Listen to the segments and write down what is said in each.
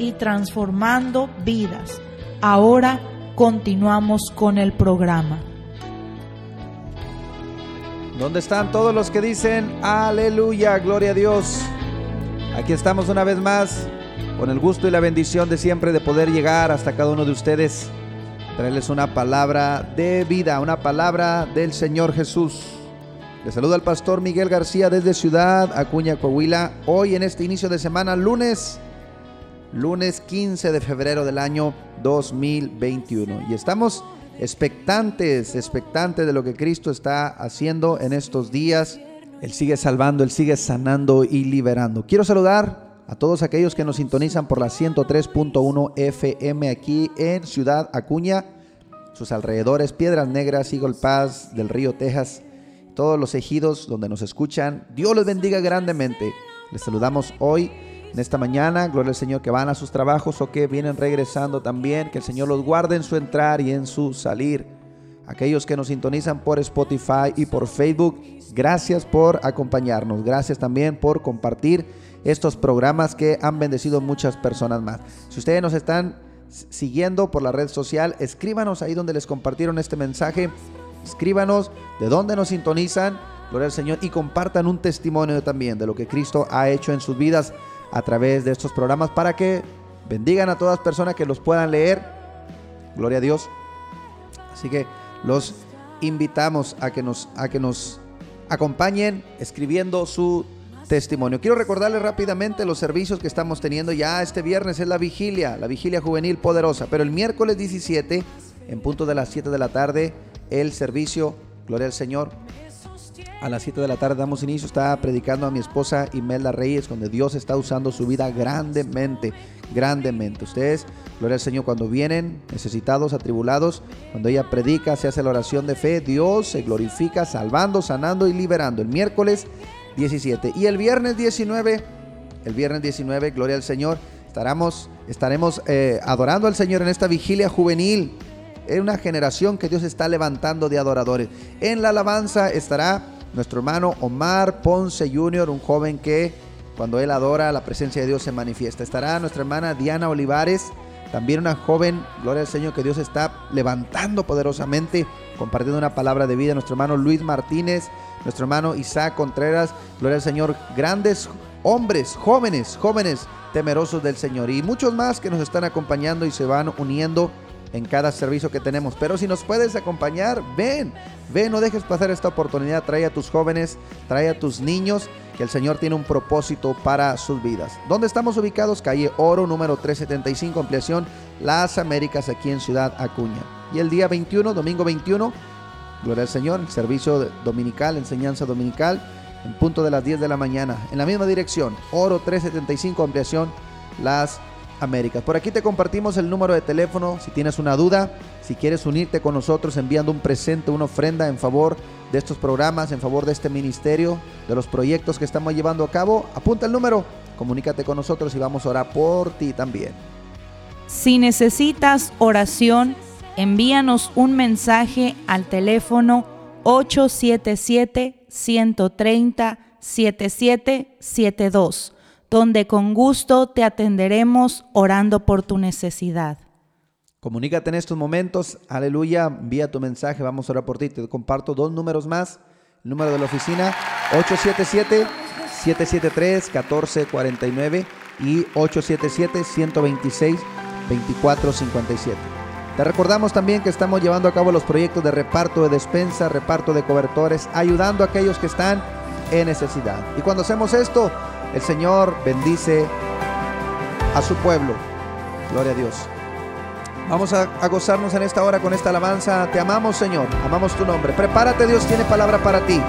y transformando vidas. Ahora continuamos con el programa. ¿Dónde están todos los que dicen aleluya, gloria a Dios? Aquí estamos una vez más con el gusto y la bendición de siempre de poder llegar hasta cada uno de ustedes, traerles una palabra de vida, una palabra del Señor Jesús. Les saluda el pastor Miguel García desde Ciudad Acuña, Coahuila, hoy en este inicio de semana, lunes, lunes 15 de febrero del año 2021. Y estamos expectantes, expectantes de lo que Cristo está haciendo en estos días. Él sigue salvando, Él sigue sanando y liberando. Quiero saludar a todos aquellos que nos sintonizan por la 103.1 FM aquí en Ciudad Acuña, sus alrededores, Piedras Negras, Eagle Pass, del Río Texas, todos los ejidos donde nos escuchan. Dios les bendiga grandemente. Les saludamos hoy en esta mañana. Gloria al Señor que van a sus trabajos o que vienen regresando también. Que el Señor los guarde en su entrar y en su salir. Aquellos que nos sintonizan por Spotify y por Facebook, gracias por acompañarnos. Gracias también por compartir estos programas que han bendecido muchas personas más. Si ustedes nos están siguiendo por la red social, escríbanos ahí donde les compartieron este mensaje. Escríbanos de dónde nos sintonizan. Gloria al Señor y compartan un testimonio también de lo que Cristo ha hecho en sus vidas a través de estos programas para que bendigan a todas personas que los puedan leer. Gloria a Dios. Así que los invitamos a que nos, a que nos acompañen escribiendo su testimonio. Quiero recordarles rápidamente los servicios que estamos teniendo ya este viernes es la vigilia, la vigilia juvenil poderosa, pero el miércoles 17 en punto de las 7 de la tarde el servicio Gloria al Señor a las 7 de la tarde damos inicio. Está predicando a mi esposa Imelda Reyes, donde Dios está usando su vida grandemente, grandemente. Ustedes, gloria al Señor, cuando vienen necesitados, atribulados, cuando ella predica, se hace la oración de fe, Dios se glorifica salvando, sanando y liberando. El miércoles 17 y el viernes 19, el viernes 19, gloria al Señor, estaremos, estaremos eh, adorando al Señor en esta vigilia juvenil. Es una generación que Dios está levantando de adoradores. En la alabanza estará nuestro hermano Omar Ponce Jr., un joven que cuando él adora la presencia de Dios se manifiesta. Estará nuestra hermana Diana Olivares, también una joven, gloria al Señor, que Dios está levantando poderosamente, compartiendo una palabra de vida. Nuestro hermano Luis Martínez, nuestro hermano Isaac Contreras, gloria al Señor, grandes hombres, jóvenes, jóvenes temerosos del Señor y muchos más que nos están acompañando y se van uniendo en cada servicio que tenemos. Pero si nos puedes acompañar, ven, ven, no dejes pasar esta oportunidad. Trae a tus jóvenes, trae a tus niños, que el Señor tiene un propósito para sus vidas. ¿Dónde estamos ubicados? Calle Oro, número 375, ampliación Las Américas, aquí en Ciudad Acuña. Y el día 21, domingo 21, Gloria al Señor, servicio dominical, enseñanza dominical, en punto de las 10 de la mañana. En la misma dirección, Oro 375, ampliación Las Américas. Por aquí te compartimos el número de teléfono. Si tienes una duda, si quieres unirte con nosotros enviando un presente, una ofrenda en favor de estos programas, en favor de este ministerio, de los proyectos que estamos llevando a cabo, apunta el número, comunícate con nosotros y vamos a orar por ti también. Si necesitas oración, envíanos un mensaje al teléfono 877 130 7772 donde con gusto te atenderemos orando por tu necesidad. Comunícate en estos momentos, aleluya, envía tu mensaje, vamos a orar por ti. Te comparto dos números más, el número de la oficina 877-773-1449 y 877-126-2457. Te recordamos también que estamos llevando a cabo los proyectos de reparto de despensa, reparto de cobertores, ayudando a aquellos que están en necesidad. Y cuando hacemos esto, el Señor bendice a su pueblo. Gloria a Dios. Vamos a, gozarnos en esta hora con esta alabanza. Te amamos, Señor. Amamos tu nombre. Prepárate, Dios tiene palabra para ti.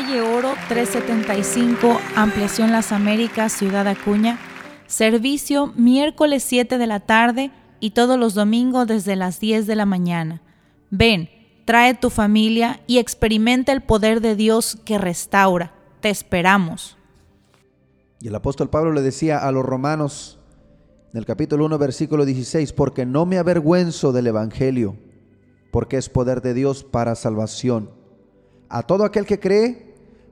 Calle Oro 375, Ampliación Las Américas, Ciudad Acuña. Servicio miércoles 7 de la tarde y todos los domingos desde las 10 de la mañana. Ven, trae tu familia y experimenta el poder de Dios que restaura. Te esperamos. Y el apóstol Pablo le decía a los romanos en el capítulo 1, versículo 16, porque no me avergüenzo del Evangelio, porque es poder de Dios para salvación. A todo aquel que cree,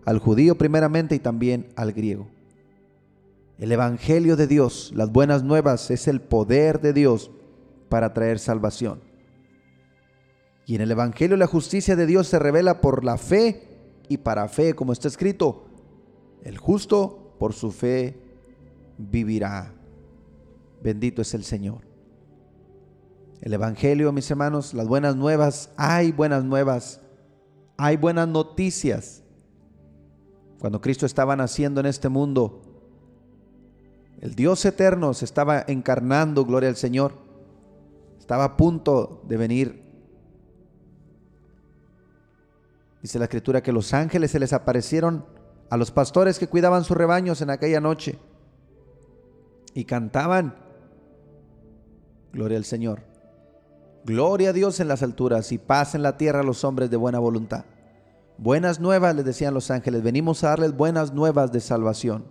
al judío primeramente y también al griego. El Evangelio de Dios, las buenas nuevas, es el poder de Dios para traer salvación. Y en el Evangelio la justicia de Dios se revela por la fe y para fe, como está escrito, el justo por su fe vivirá. Bendito es el Señor. El Evangelio, mis hermanos, las buenas nuevas, hay buenas nuevas, hay buenas noticias. Cuando Cristo estaba naciendo en este mundo, el Dios eterno se estaba encarnando, gloria al Señor. Estaba a punto de venir. Dice la escritura que los ángeles se les aparecieron a los pastores que cuidaban sus rebaños en aquella noche y cantaban, Gloria al Señor. Gloria a Dios en las alturas y paz en la tierra a los hombres de buena voluntad. Buenas nuevas, les decían los ángeles, venimos a darles buenas nuevas de salvación.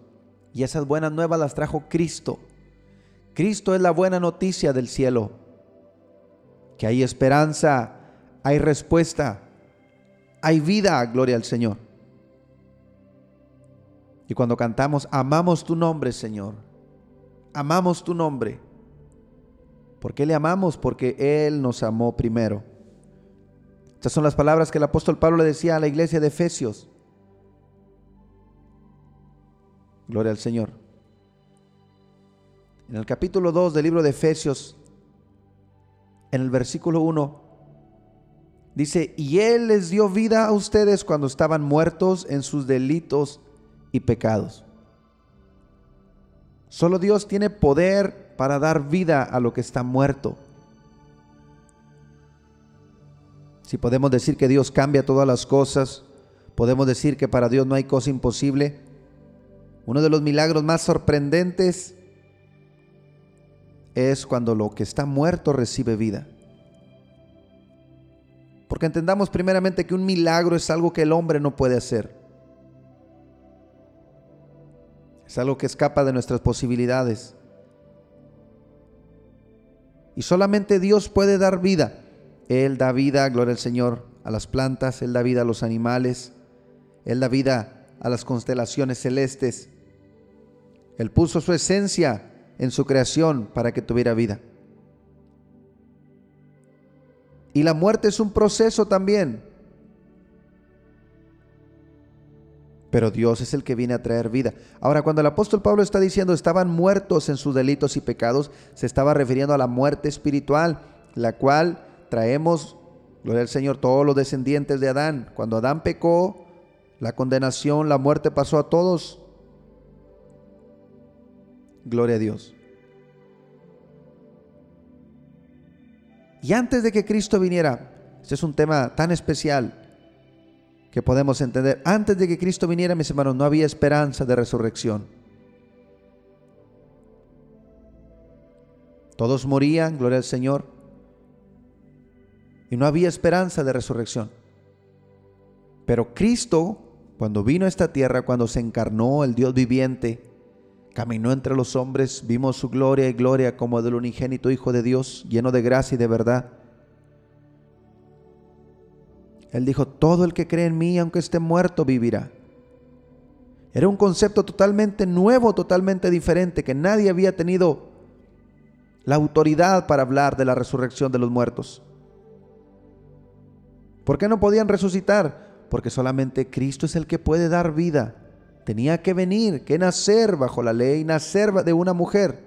Y esas buenas nuevas las trajo Cristo. Cristo es la buena noticia del cielo. Que hay esperanza, hay respuesta, hay vida, gloria al Señor. Y cuando cantamos, amamos tu nombre, Señor. Amamos tu nombre. ¿Por qué le amamos? Porque Él nos amó primero. Estas son las palabras que el apóstol Pablo le decía a la iglesia de Efesios. Gloria al Señor. En el capítulo 2 del libro de Efesios, en el versículo 1, dice, y Él les dio vida a ustedes cuando estaban muertos en sus delitos y pecados. Solo Dios tiene poder para dar vida a lo que está muerto. Si podemos decir que Dios cambia todas las cosas, podemos decir que para Dios no hay cosa imposible. Uno de los milagros más sorprendentes es cuando lo que está muerto recibe vida. Porque entendamos primeramente que un milagro es algo que el hombre no puede hacer. Es algo que escapa de nuestras posibilidades. Y solamente Dios puede dar vida. Él da vida, gloria al Señor, a las plantas, Él da vida a los animales, Él da vida a las constelaciones celestes. Él puso su esencia en su creación para que tuviera vida. Y la muerte es un proceso también. pero Dios es el que viene a traer vida. Ahora, cuando el apóstol Pablo está diciendo estaban muertos en sus delitos y pecados, se estaba refiriendo a la muerte espiritual, la cual traemos, gloria al Señor, todos los descendientes de Adán. Cuando Adán pecó, la condenación, la muerte pasó a todos. Gloria a Dios. Y antes de que Cristo viniera, este es un tema tan especial, que podemos entender. Antes de que Cristo viniera, mis hermanos, no había esperanza de resurrección. Todos morían, gloria al Señor, y no había esperanza de resurrección. Pero Cristo, cuando vino a esta tierra, cuando se encarnó el Dios viviente, caminó entre los hombres, vimos su gloria y gloria como del unigénito Hijo de Dios, lleno de gracia y de verdad. Él dijo, todo el que cree en mí, aunque esté muerto, vivirá. Era un concepto totalmente nuevo, totalmente diferente, que nadie había tenido la autoridad para hablar de la resurrección de los muertos. ¿Por qué no podían resucitar? Porque solamente Cristo es el que puede dar vida. Tenía que venir, que nacer bajo la ley, nacer de una mujer,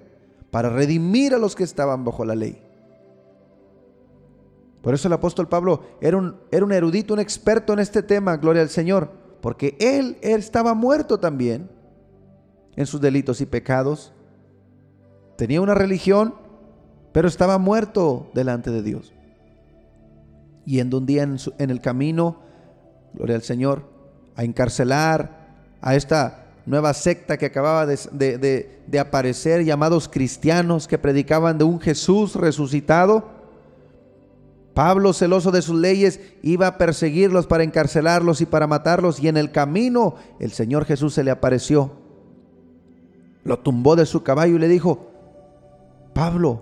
para redimir a los que estaban bajo la ley. Por eso el apóstol Pablo era un, erudito, un experto en este tema, gloria al Señor, porque él estaba muerto también en sus delitos y pecados. Tenía una religión, pero estaba muerto delante de Dios. Yendo un día en, en el camino, gloria al Señor, a encarcelar a esta nueva secta que acababa de, aparecer, llamados cristianos que predicaban de un Jesús resucitado. Pablo, celoso de sus leyes, iba a perseguirlos para encarcelarlos y para matarlos, y en el camino el Señor Jesús se le apareció. Lo tumbó de su caballo y le dijo, Pablo,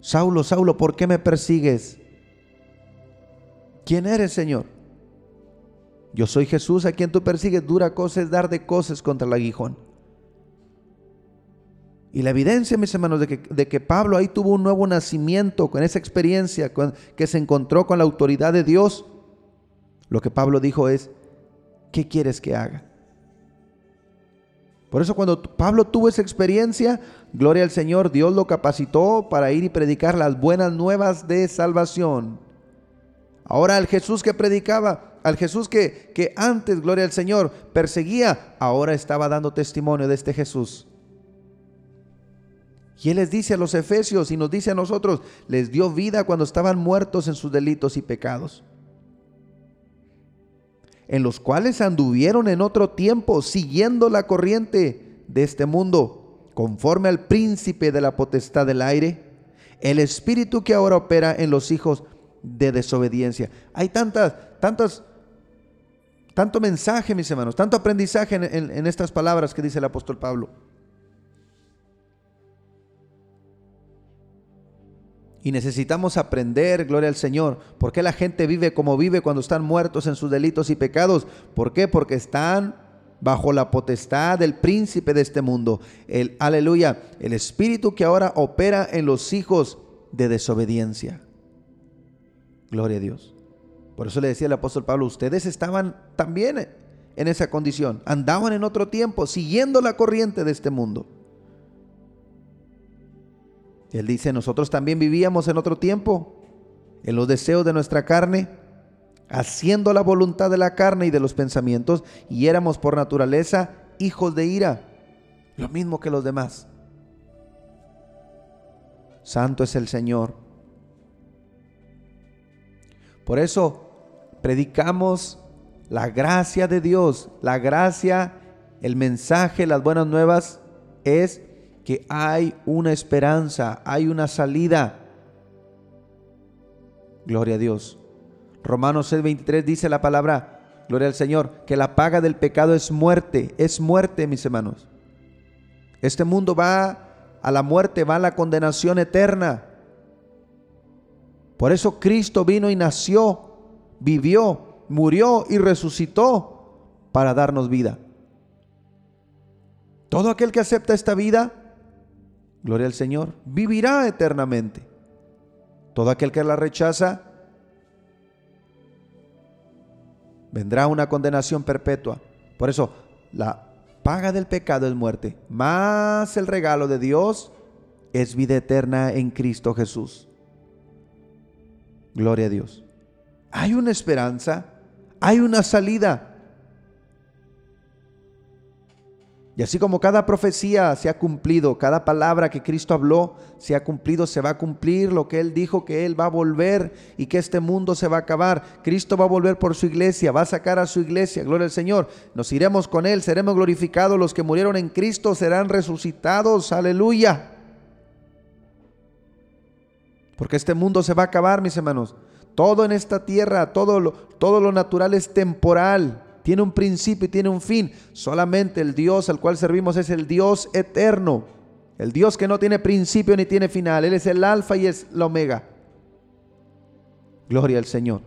Saulo, Saulo, ¿por qué me persigues? ¿Quién eres, Señor? Yo soy Jesús a quien tú persigues. Dura cosa es dar de cosas contra el aguijón. Y la evidencia, mis hermanos, de que, de que, Pablo ahí tuvo un nuevo nacimiento con esa experiencia, que se encontró con la autoridad de Dios, lo que Pablo dijo es, ¿qué quieres que haga? Por eso cuando Pablo tuvo esa experiencia, gloria al Señor, Dios lo capacitó para ir y predicar las buenas nuevas de salvación. Ahora el Jesús que predicaba, al Jesús que, que antes, gloria al Señor, perseguía, ahora estaba dando testimonio de este Jesús. Y Él les dice a los efesios y nos dice a nosotros, les dio vida cuando estaban muertos en sus delitos y pecados, en los cuales anduvieron en otro tiempo siguiendo la corriente de este mundo, conforme al príncipe de la potestad del aire, el espíritu que ahora opera en los hijos desobediencia. Hay tantas, tantas tanto mensaje, mis hermanos, tanto aprendizaje en, estas palabras que dice el apóstol Pablo. Y necesitamos aprender, gloria al Señor, por qué la gente vive como vive cuando están muertos en sus delitos y pecados. ¿Por qué? Porque están bajo la potestad del príncipe de este mundo. El aleluya, el espíritu que ahora opera en los hijos de desobediencia. Gloria a Dios. Por eso le decía el apóstol Pablo, ustedes estaban también en esa condición, andaban en otro tiempo, siguiendo la corriente de este mundo. Él dice, nosotros también vivíamos en otro tiempo, en los deseos de nuestra carne, haciendo la voluntad de la carne y de los pensamientos, y éramos por naturaleza hijos de ira, lo mismo que los demás. Santo es el Señor. Por eso predicamos la gracia de Dios. La gracia, el mensaje, las buenas nuevas es que hay una esperanza, hay una salida. Gloria a Dios. Romanos 6:23 dice la palabra, gloria al Señor, que la paga del pecado es muerte, es muerte, mis hermanos. Este mundo va a la muerte, va a la condenación eterna. Por eso Cristo vino y nació vivió, murió y resucitó para darnos vida. Todo aquel que acepta esta vida, gloria al Señor, vivirá eternamente. Todo aquel que la rechaza, vendrá una condenación perpetua. Por eso, la paga del pecado es muerte, más el regalo de Dios es vida eterna en Cristo Jesús. Gloria a Dios hay una esperanza, hay una salida. Y así como cada profecía se ha cumplido, cada palabra que Cristo habló se ha cumplido, se va a cumplir lo que Él dijo que Él va a volver y que este mundo se va a acabar. Cristo va a volver por su iglesia, va a sacar a su iglesia, gloria al Señor. Nos iremos con Él, seremos glorificados. Los que murieron en Cristo serán resucitados, aleluya. Porque este mundo se va a acabar, mis hermanos. Todo en esta tierra, todo lo, todo lo natural es temporal. Tiene un principio y tiene un fin. Solamente el Dios al cual servimos es el Dios eterno. El Dios que no tiene principio ni tiene final. Él es el alfa y es la omega. Gloria al Señor.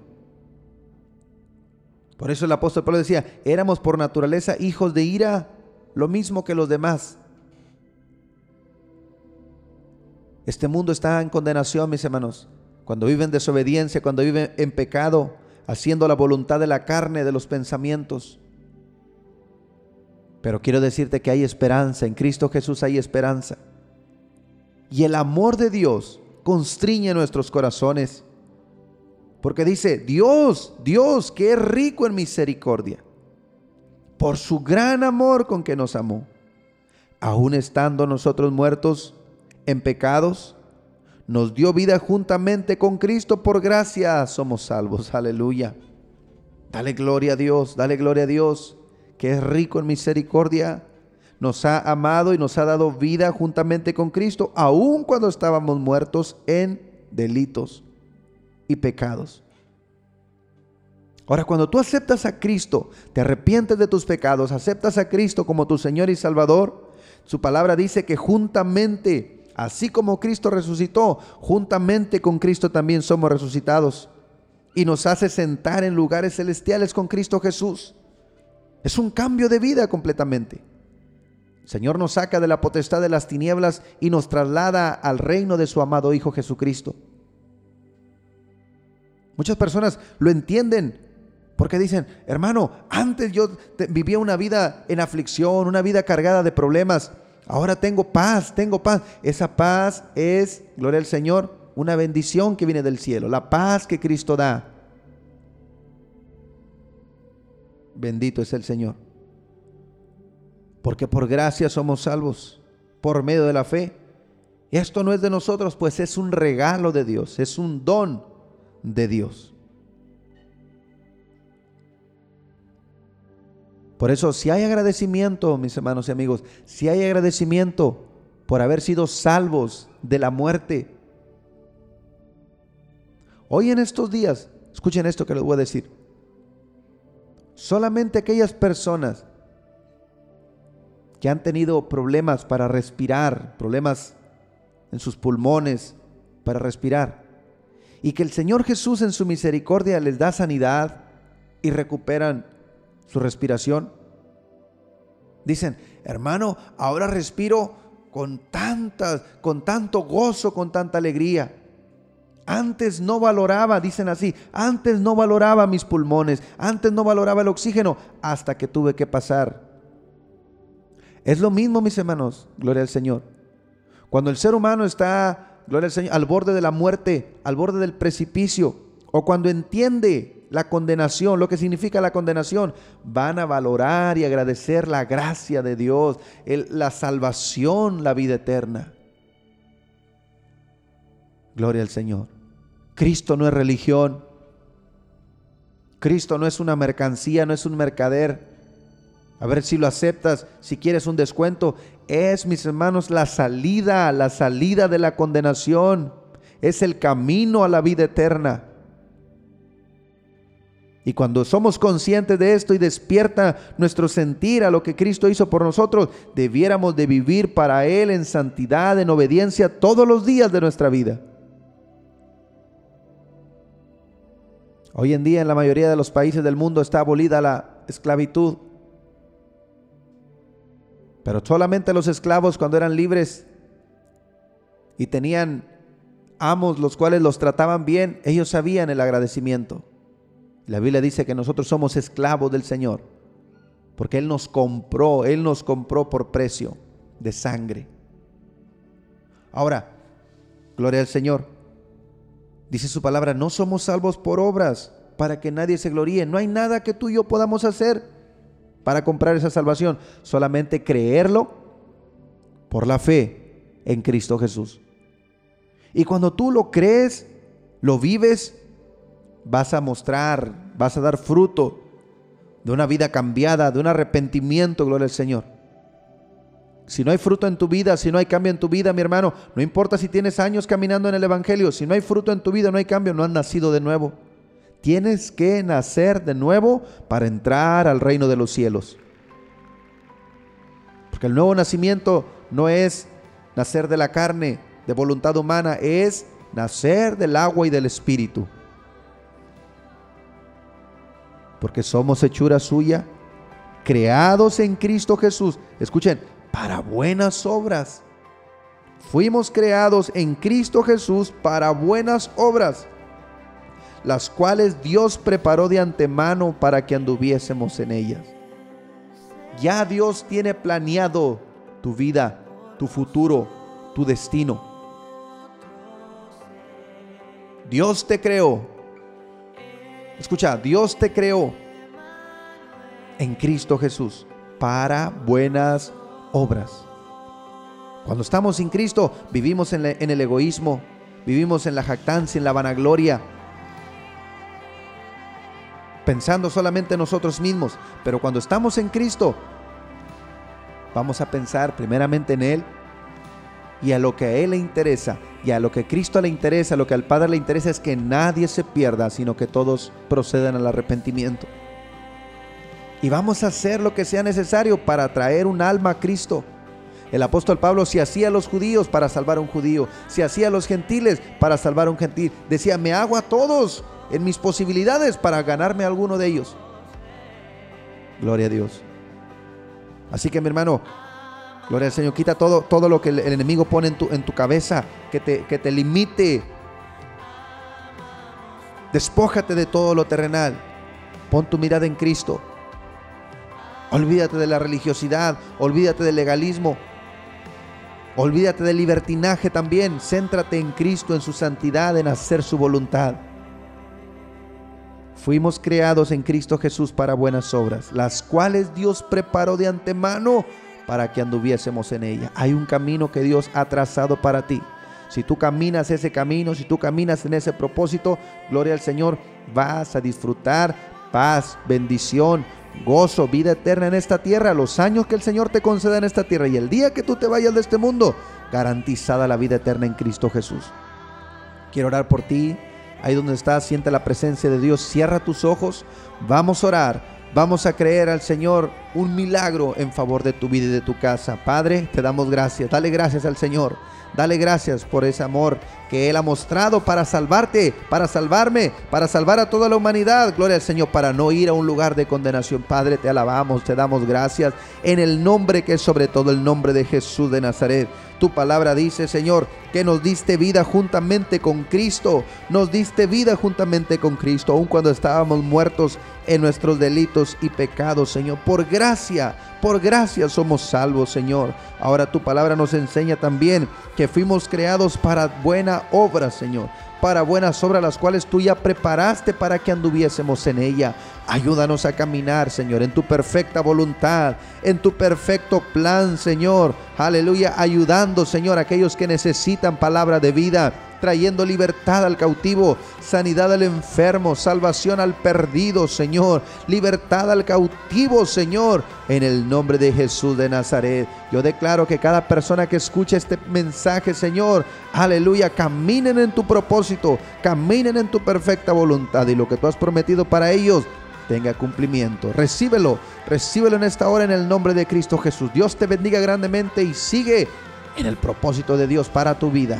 Por eso el apóstol Pablo decía, éramos por naturaleza hijos de ira, lo mismo que los demás. Este mundo está en condenación, mis hermanos cuando viven en desobediencia, cuando viven en pecado, haciendo la voluntad de la carne, de los pensamientos. Pero quiero decirte que hay esperanza, en Cristo Jesús hay esperanza. Y el amor de Dios constriñe nuestros corazones. Porque dice, Dios, Dios, que es rico en misericordia, por su gran amor con que nos amó, aun estando nosotros muertos en pecados, nos dio vida juntamente con Cristo, por gracia somos salvos. Aleluya. Dale gloria a Dios, dale gloria a Dios, que es rico en misericordia. Nos ha amado y nos ha dado vida juntamente con Cristo, aun cuando estábamos muertos en delitos y pecados. Ahora, cuando tú aceptas a Cristo, te arrepientes de tus pecados, aceptas a Cristo como tu Señor y Salvador, su palabra dice que juntamente, así como Cristo resucitó, juntamente con Cristo también somos resucitados y nos hace sentar en lugares celestiales con Cristo Jesús. Es un cambio de vida completamente. El Señor nos saca de la potestad de las tinieblas y nos traslada al reino de su amado Hijo Jesucristo. Muchas personas lo entienden porque dicen, hermano, antes yo vivía una vida en aflicción, una vida cargada de problemas. Ahora tengo paz, tengo paz. Esa paz es, gloria al Señor, una bendición que viene del cielo, la paz que Cristo da. Bendito es el Señor. Porque por gracia somos salvos, por medio de la fe. Esto no es de nosotros, pues es un regalo de Dios, es un don de Dios. Por eso, si hay agradecimiento, mis hermanos y amigos, si hay agradecimiento por haber sido salvos de la muerte, Hoy en estos días, escuchen esto que les voy a decir. Solamente aquellas personas que han tenido problemas para respirar, problemas en sus pulmones para respirar, y que el Señor Jesús en su misericordia les da sanidad y recuperan su respiración. Dicen, hermano, ahora respiro con tantas, con tanto gozo, con tanta alegría. Antes no valoraba, dicen así, antes no valoraba mis pulmones, antes no valoraba el oxígeno, hasta que tuve que pasar. Es lo mismo, mis hermanos, gloria al Señor. Cuando el ser humano está, gloria al Señor, al borde de la muerte, al borde del precipicio, o cuando entiende la condenación, lo que significa la condenación, van a valorar y agradecer la gracia de Dios, la salvación, la vida eterna. Gloria al Señor. Cristo no es religión. Cristo no es una mercancía, no es un mercader. A ver si lo aceptas, si quieres un descuento. Es, mis hermanos, la salida, la salida de la condenación. Es el camino a la vida eterna. Y cuando somos conscientes de esto y despierta nuestro sentir a lo que Cristo hizo por nosotros, debiéramos de vivir para Él en santidad, en obediencia todos los días de nuestra vida. Hoy en día en la mayoría de los países del mundo está abolida la esclavitud. Pero solamente los esclavos cuando eran libres y tenían amos los cuales los trataban bien, ellos sabían el agradecimiento. La Biblia dice que nosotros somos esclavos del Señor, porque Él nos compró, Él nos compró por precio de sangre. Ahora, gloria al Señor. Dice su palabra, no somos salvos por obras para que nadie se gloríe. No hay nada que tú y yo podamos hacer para comprar esa salvación. Solamente creerlo por la fe en Cristo Jesús. Y cuando tú lo crees, lo vives, vas a mostrar, vas a dar fruto de una vida cambiada, de un arrepentimiento, gloria al Señor. Si no hay fruto en tu vida, si no hay cambio en tu vida, mi hermano, no importa si tienes años caminando en el Evangelio, si no hay fruto en tu vida, no hay cambio, no has nacido de nuevo. Tienes que nacer de nuevo para entrar al reino de los cielos. Porque el nuevo nacimiento no es nacer de la carne, de voluntad humana, es nacer del agua y del espíritu. Porque somos hechura suya, creados en Cristo Jesús. Escuchen, para buenas obras. Fuimos creados en Cristo Jesús para buenas obras, las cuales Dios preparó de antemano para que anduviésemos en ellas. Ya Dios tiene planeado tu vida, tu futuro, tu destino. Dios te creó. Escucha, Dios te creó en Cristo Jesús para buenas obras. Cuando estamos sin Cristo, vivimos en, el egoísmo, vivimos en la jactancia, en la vanagloria. pensando solamente en nosotros mismos, pero cuando estamos en Cristo, vamos a pensar primeramente en Él y a lo que a Él le interesa y a lo que a Cristo le interesa, a lo que al Padre le interesa es que nadie se pierda, sino que todos procedan al arrepentimiento. Y vamos a hacer lo que sea necesario para traer un alma a Cristo. El apóstol Pablo se hacía a los judíos para salvar a un judío, se hacía a los gentiles para salvar a un gentil. Decía, me hago a todos en mis posibilidades para ganarme a alguno de ellos. Gloria a Dios. Así que mi hermano, gloria al Señor, quita todo, todo lo que el, enemigo pone en tu, en tu cabeza, que te, que te limite. Despójate de todo lo terrenal. Pon tu mirada en Cristo. Olvídate de la religiosidad, olvídate del legalismo, olvídate del libertinaje también. Céntrate en Cristo, en su santidad, en hacer su voluntad. Fuimos creados en Cristo Jesús para buenas obras, las cuales Dios preparó de antemano para que anduviésemos en ella. Hay un camino que Dios ha trazado para ti. Si tú caminas ese camino, si tú caminas en ese propósito, gloria al Señor, vas a disfrutar paz, bendición, gozo, vida eterna en esta tierra, los años que el Señor te conceda en esta tierra y el día que tú te vayas de este mundo, garantizada la vida eterna en Cristo Jesús. Quiero orar por ti, ahí donde estás, siente la presencia de Dios, cierra tus ojos, vamos a orar. Vamos a creer al Señor un milagro en favor de tu vida y de tu casa. Padre, te damos gracias. Dale gracias al Señor. Dale gracias por ese amor que Él ha mostrado para salvarte, para salvarme, para salvar a toda la humanidad. Gloria al Señor, para no ir a un lugar de condenación. Padre, te alabamos, te damos gracias en el nombre que es sobre todo el nombre de Jesús de Nazaret. Tu palabra dice, Señor, que nos diste vida juntamente con Cristo. Nos diste vida juntamente con Cristo, aun cuando estábamos muertos en nuestros delitos y pecados, Señor. Por gracia, por gracia somos salvos, Señor. Ahora tu palabra nos enseña también que fuimos creados para buena obra, Señor para buenas obras las cuales tú ya preparaste para que anduviésemos en ella. Ayúdanos a caminar, Señor, en tu perfecta voluntad, en tu perfecto plan, Señor. Aleluya, ayudando, Señor, a aquellos que necesitan palabra de vida trayendo libertad al cautivo, sanidad al enfermo, salvación al perdido, Señor, libertad al cautivo, Señor, en el nombre de Jesús de Nazaret. Yo declaro que cada persona que escuche este mensaje, Señor, aleluya, caminen en tu propósito, caminen en tu perfecta voluntad y lo que tú has prometido para ellos tenga cumplimiento. Recíbelo, recíbelo en esta hora en el nombre de Cristo Jesús. Dios te bendiga grandemente y sigue en el propósito de Dios para tu vida.